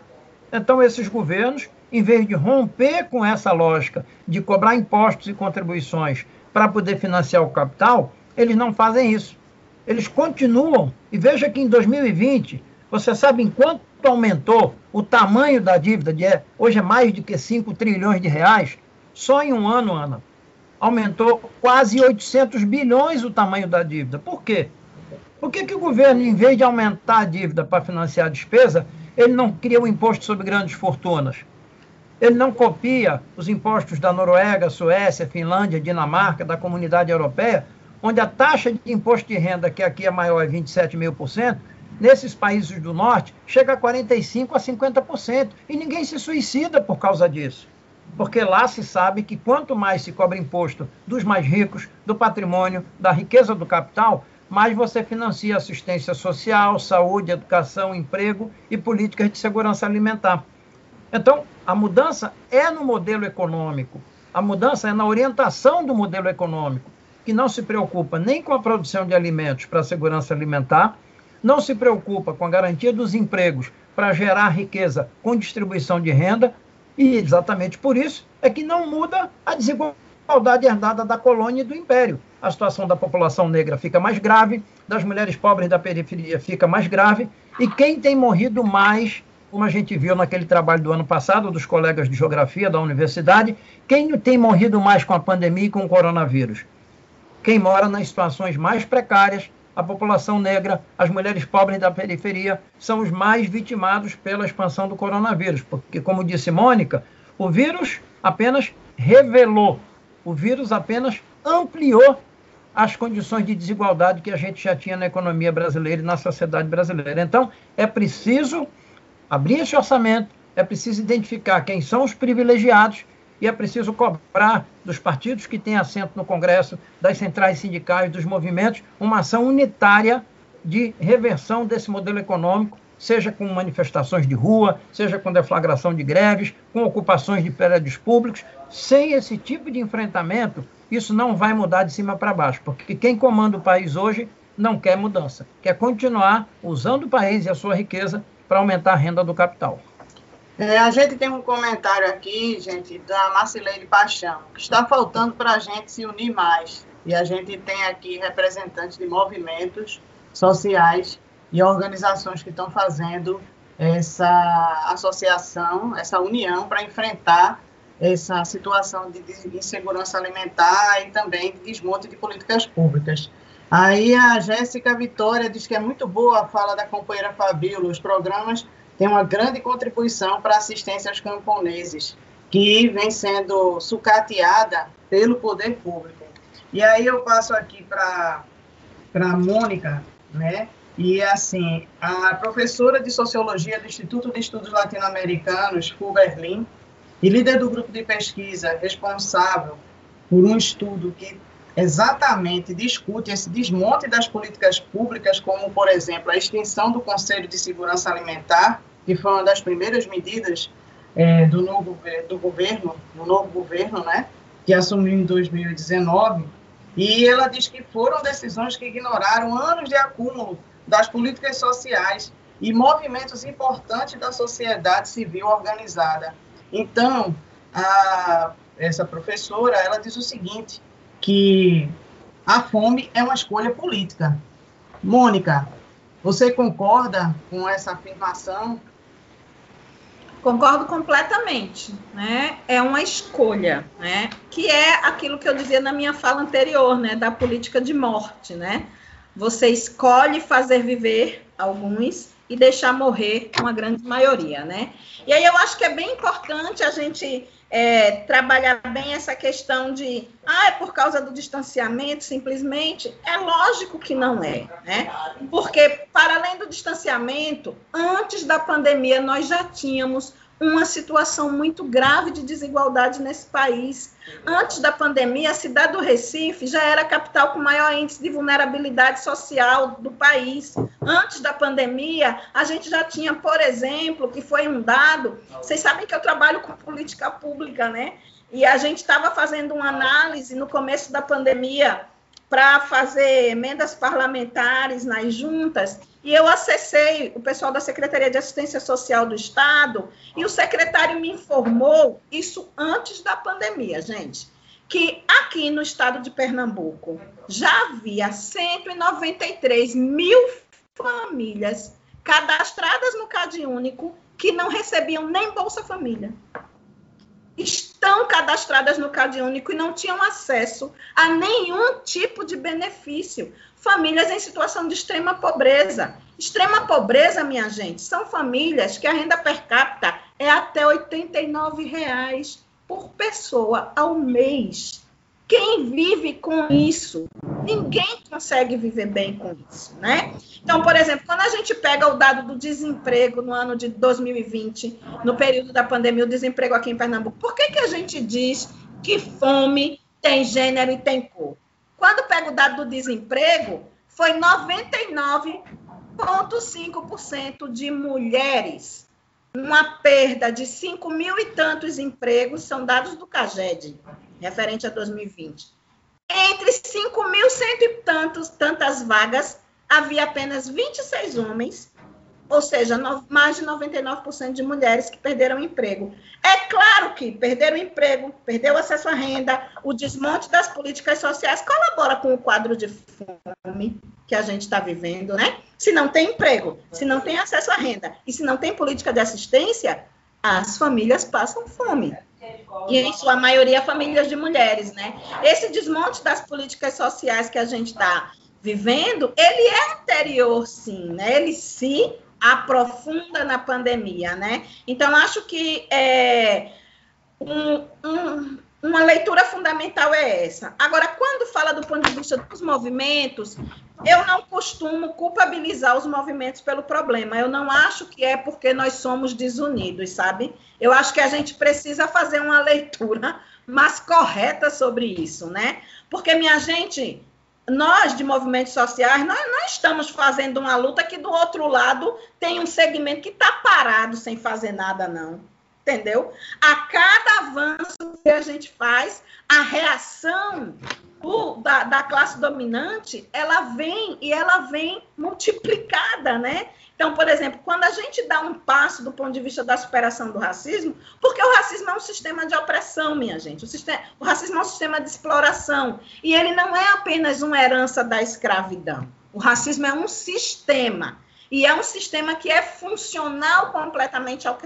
Então, esses governos, em vez de romper com essa lógica de cobrar impostos e contribuições para poder financiar o capital, eles não fazem isso. Eles continuam. E veja que em 2020, você sabe em quanto aumentou o tamanho da dívida? De, hoje é mais de que 5 trilhões de reais. Só em um ano, Ana, aumentou quase 800 bilhões o tamanho da dívida. Por quê? Por que, que o governo, em vez de aumentar a dívida para financiar a despesa, ele não cria um imposto sobre grandes fortunas. Ele não copia os impostos da Noruega, Suécia, Finlândia, Dinamarca, da comunidade europeia, onde a taxa de imposto de renda, que aqui é maior, é 27,5%, nesses países do norte, chega a 45% a 50%. E ninguém se suicida por causa disso. Porque lá se sabe que quanto mais se cobra imposto dos mais ricos, do patrimônio, da riqueza do capital, mais você financia assistência social, saúde, educação, emprego e políticas de segurança alimentar. Então, a mudança é no modelo econômico, a mudança é na orientação do modelo econômico, que não se preocupa nem com a produção de alimentos para a segurança alimentar, não se preocupa com a garantia dos empregos para gerar riqueza com distribuição de renda, e exatamente por isso é que não muda a desigualdade herdada da colônia e do império a situação da população negra fica mais grave, das mulheres pobres da periferia fica mais grave, e quem tem morrido mais, como a gente viu naquele trabalho do ano passado, dos colegas de geografia da universidade, quem tem morrido mais com a pandemia e com o coronavírus? Quem mora nas situações mais precárias, a população negra, as mulheres pobres da periferia, são os mais vitimados pela expansão do coronavírus, porque, como disse Mônica, o vírus apenas revelou, o vírus apenas ampliou as condições de desigualdade que a gente já tinha na economia brasileira e na sociedade brasileira. Então, é preciso abrir esse orçamento, é preciso identificar quem são os privilegiados e é preciso cobrar dos partidos que têm assento no Congresso, das centrais sindicais, dos movimentos, uma ação unitária de reversão desse modelo econômico, seja com manifestações de rua, seja com deflagração de greves, com ocupações de prédios públicos. Sem esse tipo de enfrentamento, isso não vai mudar de cima para baixo, porque quem comanda o país hoje não quer mudança, quer continuar usando o país e a sua riqueza para aumentar a renda do capital. É, a gente tem um comentário aqui, gente, da Marcileide Paixão, que está faltando para a gente se unir mais. E a gente tem aqui representantes de movimentos sociais e organizações que estão fazendo essa associação, essa união para enfrentar essa situação de insegurança alimentar e também de desmonte de políticas públicas. Aí a Jéssica Vitória diz que é muito boa a fala da companheira Fabíola, os programas têm uma grande contribuição para a assistência aos camponeses, que vem sendo sucateada pelo poder público. E aí eu passo aqui para a Mônica, né? E, assim, a professora de Sociologia do Instituto de Estudos Latino-Americanos, Fuberlin, e líder do grupo de pesquisa responsável por um estudo que exatamente discute esse desmonte das políticas públicas, como, por exemplo, a extinção do Conselho de Segurança Alimentar, que foi uma das primeiras medidas é, do novo do governo, do novo governo, né, que assumiu em 2019, e ela diz que foram decisões que ignoraram anos de acúmulo das políticas sociais e movimentos importantes da sociedade civil organizada. Então, a, essa professora, ela diz o seguinte, que a fome é uma escolha política. Mônica, você concorda com essa afirmação? Concordo completamente, né? É uma escolha, né? Que é aquilo que eu dizia na minha fala anterior, né? Da política de morte, né? Você escolhe fazer viver alguns e deixar morrer uma grande maioria, né? E aí eu acho que é bem importante a gente é, trabalhar bem essa questão de, ah, é por causa do distanciamento, simplesmente. É lógico que não é, né? Porque, para além do distanciamento, antes da pandemia, nós já tínhamos uma situação muito grave de desigualdade nesse país. Antes da pandemia, a cidade do Recife já era a capital com maior índice de vulnerabilidade social do país. Antes da pandemia, a gente já tinha, por exemplo, que foi um dado. Vocês sabem que eu trabalho com política pública, né? E a gente estava fazendo uma análise no começo da pandemia para fazer emendas parlamentares nas juntas e eu acessei o pessoal da Secretaria de Assistência Social do Estado e o secretário me informou, isso antes da pandemia, gente, que aqui no estado de Pernambuco já havia 193 mil famílias cadastradas no Cade Único que não recebiam nem Bolsa Família. Estão cadastradas no Cade Único e não tinham acesso a nenhum tipo de benefício famílias em situação de extrema pobreza. Extrema pobreza, minha gente, são famílias que a renda per capita é até 89 reais por pessoa ao mês. Quem vive com isso? Ninguém consegue viver bem com isso, né? Então, por exemplo, quando a gente pega o dado do desemprego no ano de 2020, no período da pandemia, o desemprego aqui em Pernambuco, por que, que a gente diz que fome tem gênero e tem cor? Quando pega o dado do desemprego, foi 99,5% de mulheres. Uma perda de 5 mil e tantos empregos, são dados do CAGED, referente a 2020. Entre 5 mil cento e tantos, tantas vagas, havia apenas 26 homens ou seja, no, mais de 99% de mulheres que perderam emprego. É claro que perder o emprego, perder o acesso à renda, o desmonte das políticas sociais colabora com o quadro de fome que a gente está vivendo, né? Se não tem emprego, se não tem acesso à renda e se não tem política de assistência, as famílias passam fome. E em sua maioria famílias de mulheres, né? Esse desmonte das políticas sociais que a gente está vivendo, ele é anterior, sim, né? Ele se aprofunda na pandemia, né? Então, acho que é, um, um, uma leitura fundamental é essa. Agora, quando fala do ponto de vista dos movimentos, eu não costumo culpabilizar os movimentos pelo problema. Eu não acho que é porque nós somos desunidos, sabe? Eu acho que a gente precisa fazer uma leitura mais correta sobre isso, né? Porque, minha gente, nós de movimentos sociais, nós não estamos fazendo uma luta que do outro lado tem um segmento que está parado sem fazer nada, não. Entendeu? A cada avanço que a gente faz, a reação o, da, da classe dominante, ela vem e ela vem multiplicada, né? Então, por exemplo, quando a gente dá um passo do ponto de vista da superação do racismo, porque o racismo é um sistema de opressão, minha gente. O, sistema, o racismo é um sistema de exploração. E ele não é apenas uma herança da escravidão. O racismo é um sistema. E é um sistema que é funcional completamente ao,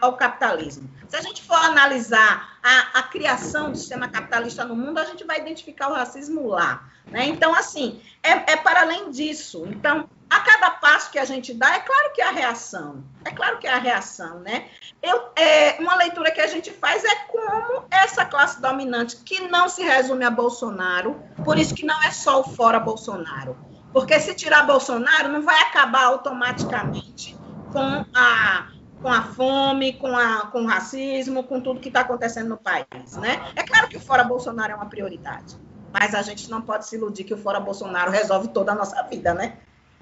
ao capitalismo. Se a gente for analisar a, a, criação do sistema capitalista no mundo, a gente vai identificar o racismo lá. Né? Então, assim, é, é para além disso. Então, a cada passo que a gente dá, é claro que a reação. É claro que a reação, né? Eu, é, uma leitura que a gente faz é como essa classe dominante, que não se resume a Bolsonaro, por isso que não é só o fora Bolsonaro Porque se tirar Bolsonaro, não vai acabar automaticamente com a, com a fome, com, a, com o racismo, com tudo que está acontecendo no país. Né? É claro que fora Bolsonaro é uma prioridade, mas a gente não pode se iludir que o fora Bolsonaro resolve toda a nossa vida, né?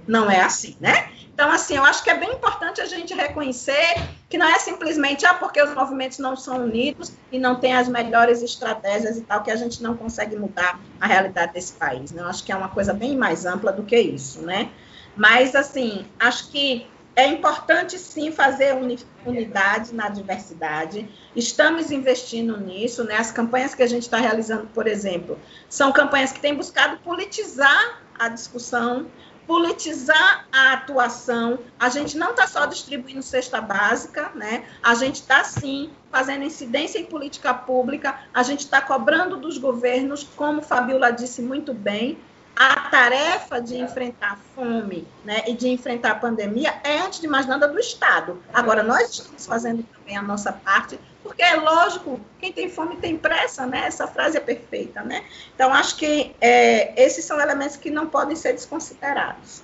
Não é assim, né? Então, assim, eu acho que é bem importante a gente reconhecer que não é simplesmente ah, porque os movimentos não são unidos e não tem as melhores estratégias e tal, que a gente não consegue mudar a realidade desse país. Né? Eu acho que é uma coisa bem mais ampla do que isso, né? Mas, assim, acho que é importante sim fazer unidade na diversidade. Estamos investindo nisso, né? As campanhas que a gente está realizando, por exemplo, são campanhas que têm buscado politizar a discussão, politizar a atuação. A gente não está só distribuindo cesta básica, né? A gente está sim fazendo incidência em política pública, a gente está cobrando dos governos, como Fabiola disse muito bem, a tarefa de enfrentar a fome né, e de enfrentar a pandemia é, antes de mais nada, do Estado. Agora, nós estamos fazendo também a nossa parte porque é lógico, quem tem fome tem pressa, né? Essa frase é perfeita, né? Então, acho que é, esses são elementos que não podem ser desconsiderados.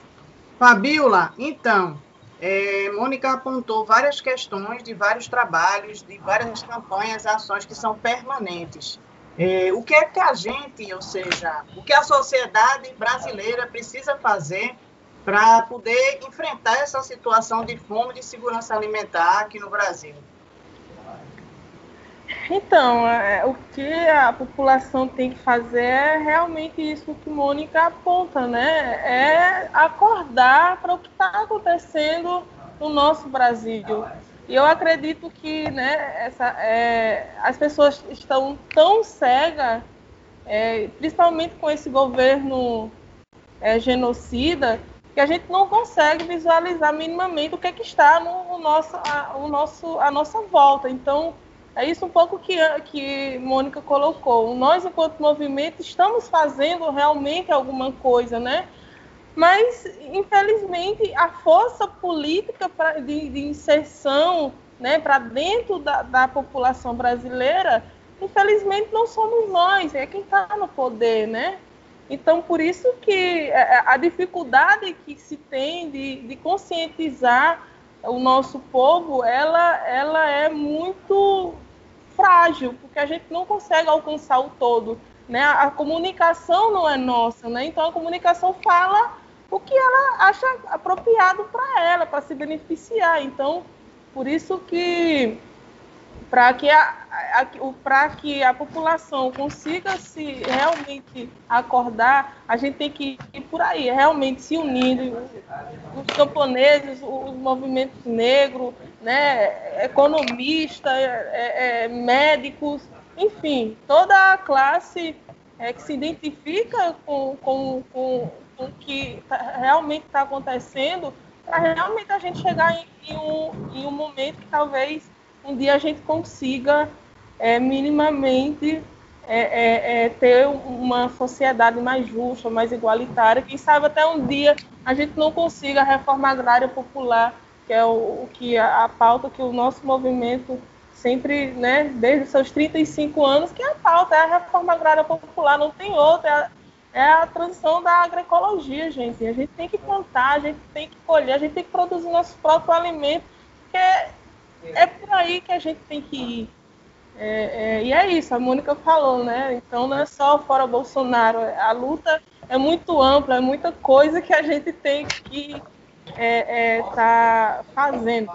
Fabiola, então, é, Mônica apontou várias questões de vários trabalhos, de várias campanhas, ações que são permanentes. É, o que é que a gente, ou seja, o que a sociedade brasileira precisa fazer para poder enfrentar essa situação de fome e de segurança alimentar aqui no Brasil? Então, é, o que a população tem que fazer é realmente isso que Mônica aponta, né? É acordar para o que está acontecendo no nosso Brasil. E eu acredito que né, essa, é, as pessoas estão tão cegas, é, principalmente com esse governo é, genocida, que a gente não consegue visualizar minimamente o que, é que está no nosso, a, o nosso, a nossa volta. Então, é isso um pouco que, que Mônica colocou. Nós, enquanto movimento, estamos fazendo realmente alguma coisa, né? Mas, infelizmente, a força política pra, de, de inserção né, para dentro da, da, população brasileira, infelizmente, não somos nós, é quem está no poder, né? Então, por isso que é, é, a dificuldade que se tem de, de conscientizar o nosso povo, ela, ela é muito frágil, porque a gente não consegue alcançar o todo. Né? A comunicação não é nossa, né? então a comunicação fala o que ela acha apropriado para ela, para se beneficiar. Então, por isso que para que a, para que a população consiga se realmente acordar, a gente tem que ir por aí, realmente se unindo, os camponeses, os movimentos negros, né, economistas, é, é, médicos, enfim, toda a classe é, que se identifica com, com, com, com o que tá, realmente está acontecendo, para realmente a gente chegar em, em, um, em um momento que talvez um dia a gente consiga é, minimamente é, é, é, ter uma sociedade mais justa, mais igualitária. Quem sabe até um dia a gente não consiga a reforma agrária popular, que é o, o que a, a, pauta que o nosso movimento sempre, né, desde seus 35 anos, que é a pauta, é a reforma agrária popular, não tem outra, é a, é a transição da agroecologia, gente. A gente tem que plantar, a gente tem que colher, a gente tem que produzir nosso próprio alimento, porque é por aí que a gente tem que ir. É, é, e é isso, a Mônica falou, né? Então não é só fora Bolsonaro, a luta é muito ampla, é muita coisa que a gente tem que estar é, é, tá fazendo.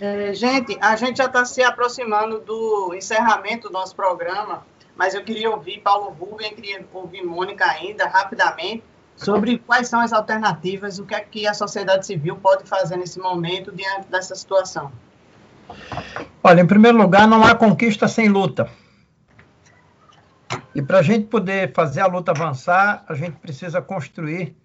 É, gente, a gente já está se aproximando do encerramento do nosso programa, mas eu queria ouvir Paulo Rubem, queria ouvir Mônica ainda, rapidamente, sobre quais são as alternativas, o que é que a sociedade civil pode fazer nesse momento diante dessa situação. Olha, em primeiro lugar, não há conquista sem luta. E para a gente poder fazer a luta avançar, a gente precisa construir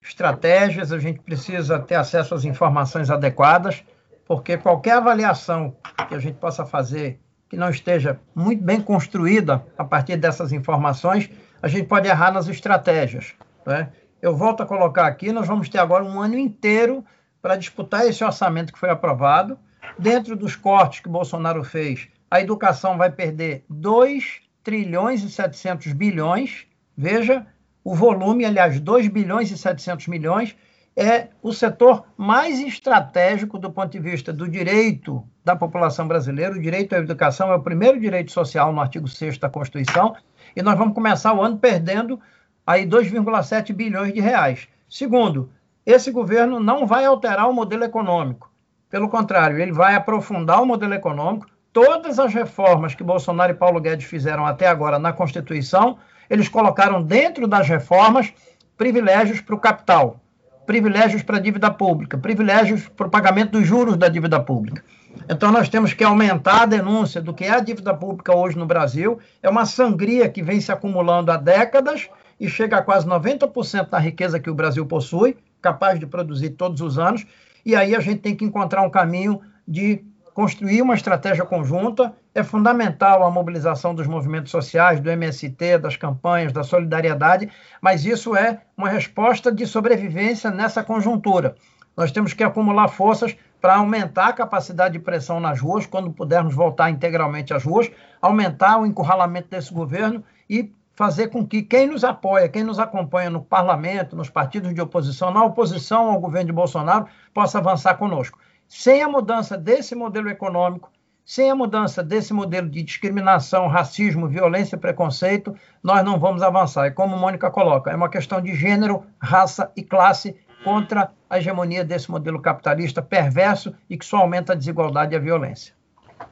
estratégias, a gente precisa ter acesso às informações adequadas, porque qualquer avaliação que a gente possa fazer que não esteja muito bem construída a partir dessas informações, a gente pode errar nas estratégias. Né? Eu volto a colocar aqui, nós vamos ter agora um ano inteiro para disputar esse orçamento que foi aprovado. Dentro dos cortes que Bolsonaro fez, a educação vai perder 2 trilhões e 700 bilhões. Veja, o volume, aliás, 2 bilhões e 700 milhões, é o setor mais estratégico do ponto de vista do direito da população brasileira. O direito à educação é o primeiro direito social no artigo 6 da Constituição, e nós vamos começar o ano perdendo aí 2,7 bilhões de reais. Segundo, esse governo não vai alterar o modelo econômico. Pelo contrário, ele vai aprofundar o modelo econômico. Todas as reformas que Bolsonaro e Paulo Guedes fizeram até agora na Constituição, eles colocaram dentro das reformas privilégios para o capital, privilégios para a dívida pública, privilégios para o pagamento dos juros da dívida pública. Então, nós temos que aumentar a denúncia do que é a dívida pública hoje no Brasil. É uma sangria que vem se acumulando há décadas e chega a quase 90% da riqueza que o Brasil possui, capaz de produzir todos os anos. E aí a gente tem que encontrar um caminho de construir uma estratégia conjunta. É fundamental a mobilização dos movimentos sociais, do MST, das campanhas, da solidariedade, mas isso é uma resposta de sobrevivência nessa conjuntura. Nós temos que acumular forças para aumentar a capacidade de pressão nas ruas, quando pudermos voltar integralmente às ruas, aumentar o encurralamento desse governo e fazer com que quem nos apoia, quem nos acompanha no parlamento, nos partidos de oposição, na oposição ao governo de Bolsonaro, possa avançar conosco. Sem a mudança desse modelo econômico, sem a mudança desse modelo de discriminação, racismo, violência e preconceito, nós não vamos avançar. E como Mônica coloca, é uma questão de gênero, raça e classe contra a hegemonia desse modelo capitalista perverso e que só aumenta a desigualdade e a violência.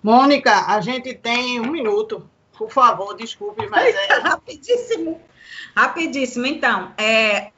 Mônica, a gente tem um minuto. Por favor, desculpe, mas é. Rapidíssimo. Rapidíssimo. Então, é,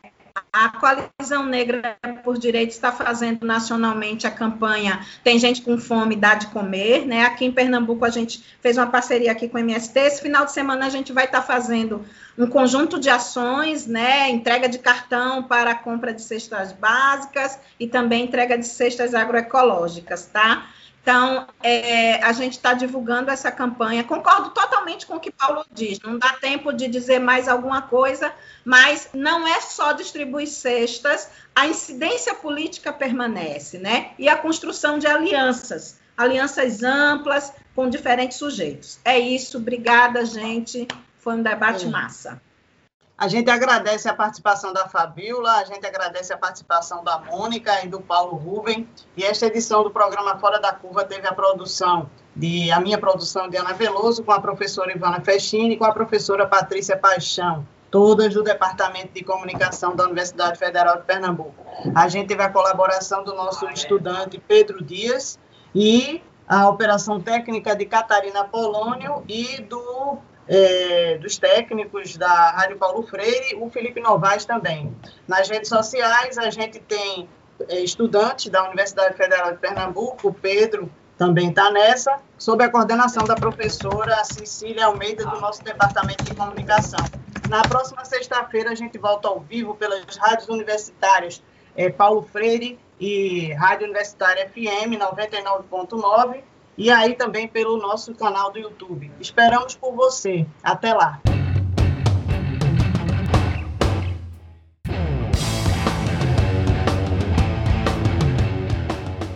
a Coalizão Negra por Direitos está fazendo nacionalmente a campanha Tem Gente com Fome, Dá de Comer, né? Aqui em Pernambuco a gente fez uma parceria aqui com o MST. Esse final de semana a gente vai estar tá fazendo um conjunto de ações, né? Entrega de cartão para a compra de cestas básicas e também entrega de cestas agroecológicas, tá? Então, é, a gente está divulgando essa campanha. Concordo totalmente com o que Paulo diz. Não dá tempo de dizer mais alguma coisa, mas não é só distribuir cestas, a incidência política permanece, né? E a construção de alianças, alianças amplas com diferentes sujeitos. É isso. Obrigada, gente. Foi um debate é. massa. A gente agradece a participação da Fabiola, a gente agradece a participação da Mônica e do Paulo Ruben. E esta edição do programa Fora da Curva teve a produção de a minha produção de Ana Veloso com a professora Ivana Festini e com a professora Patrícia Paixão, todas do Departamento de Comunicação da Universidade Federal de Pernambuco. A gente teve a colaboração do nosso estudante Pedro Dias e a operação técnica de Catarina Polônio e do é, dos técnicos da Rádio Paulo Freire, o Felipe Novaes também. Nas redes sociais, a gente tem é, estudantes da Universidade Federal de Pernambuco, Pedro também está nessa, sob a coordenação da professora Cecília Almeida, do nosso Departamento de Comunicação. Na próxima sexta-feira, a gente volta ao vivo pelas rádios universitárias é, Paulo Freire e Rádio Universitária FM 99.9 e aí também pelo nosso canal do YouTube. Esperamos por você. Até lá.